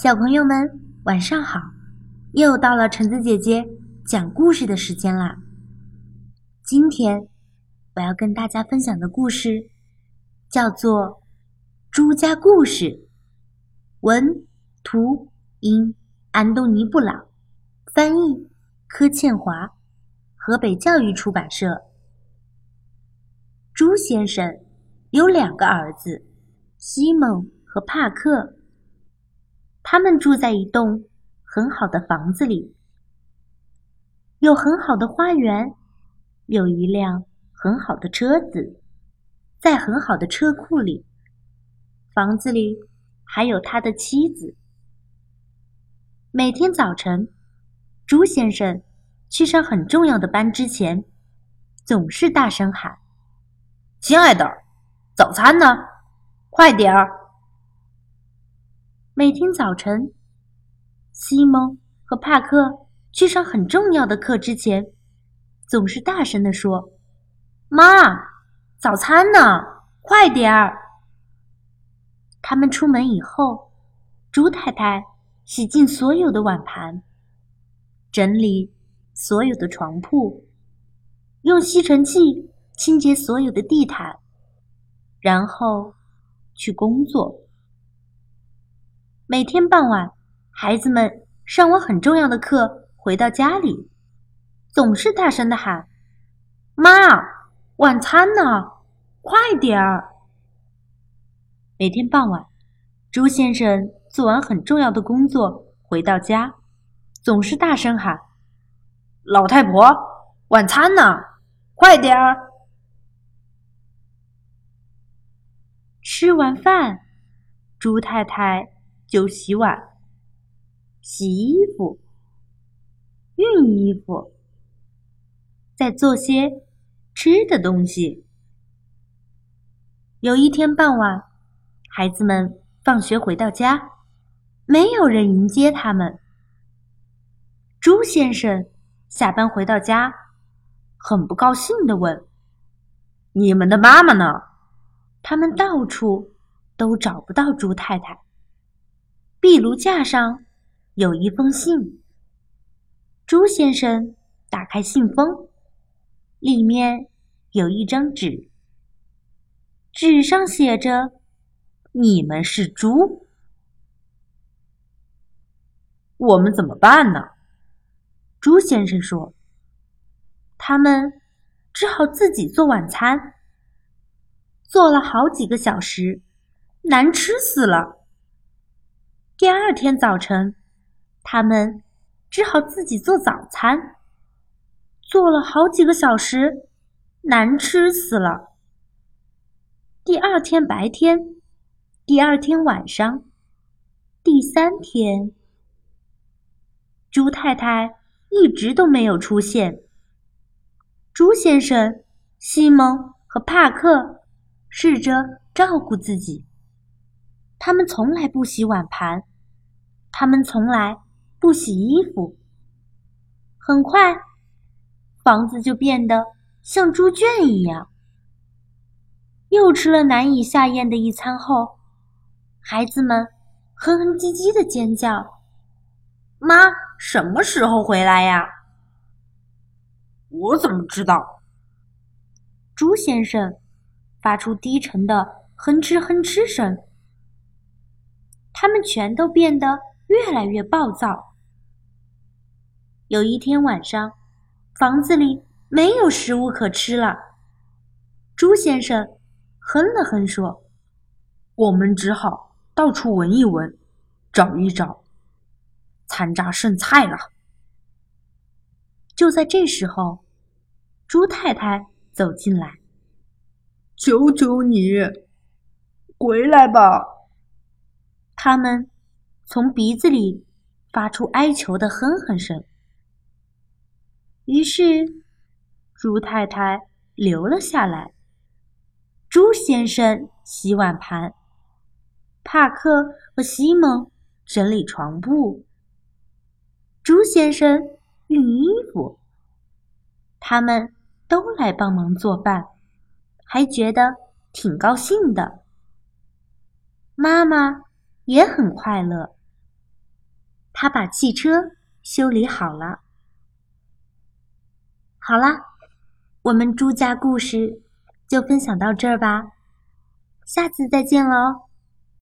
小朋友们，晚上好！又到了橙子姐姐讲故事的时间啦。今天我要跟大家分享的故事叫做《朱家故事》，文图音安东尼布朗，翻译柯倩华，河北教育出版社。朱先生有两个儿子，西蒙和帕克。他们住在一栋很好的房子里，有很好的花园，有一辆很好的车子，在很好的车库里。房子里还有他的妻子。每天早晨，朱先生去上很重要的班之前，总是大声喊：“亲爱的，早餐呢？快点儿！”每天早晨，西蒙和帕克去上很重要的课之前，总是大声地说：“妈，早餐呢？快点儿！”他们出门以后，猪太太洗净所有的碗盘，整理所有的床铺，用吸尘器清洁所有的地毯，然后去工作。每天傍晚，孩子们上完很重要的课回到家里，总是大声的喊：“妈，晚餐呢？快点儿！”每天傍晚，朱先生做完很重要的工作回到家，总是大声喊：“老太婆，晚餐呢？快点儿！”吃完饭，朱太太。就洗碗、洗衣服、熨衣服，再做些吃的东西。有一天傍晚，孩子们放学回到家，没有人迎接他们。朱先生下班回到家，很不高兴地问：“你们的妈妈呢？”他们到处都找不到朱太太。壁炉架上有一封信。朱先生打开信封，里面有一张纸，纸上写着：“你们是猪，我们怎么办呢？”朱先生说：“他们只好自己做晚餐，做了好几个小时，难吃死了。”第二天早晨，他们只好自己做早餐，做了好几个小时，难吃死了。第二天白天，第二天晚上，第三天，猪太太一直都没有出现。猪先生、西蒙和帕克试着照顾自己。他们从来不洗碗盘，他们从来不洗衣服。很快，房子就变得像猪圈一样。又吃了难以下咽的一餐后，孩子们哼哼唧唧的尖叫：“妈，什么时候回来呀？”“我怎么知道？”猪先生发出低沉的哼哧哼哧声。他们全都变得越来越暴躁。有一天晚上，房子里没有食物可吃了。猪先生哼了哼说：“我们只好到处闻一闻，找一找残渣剩菜了。”就在这时候，猪太太走进来：“求求你，回来吧！”他们从鼻子里发出哀求的哼哼声。于是，猪太太留了下来。猪先生洗碗盘，帕克和西蒙整理床铺，猪先生熨衣服。他们都来帮忙做饭，还觉得挺高兴的。妈妈。也很快乐，他把汽车修理好了。好了，我们朱家故事就分享到这儿吧，下次再见喽。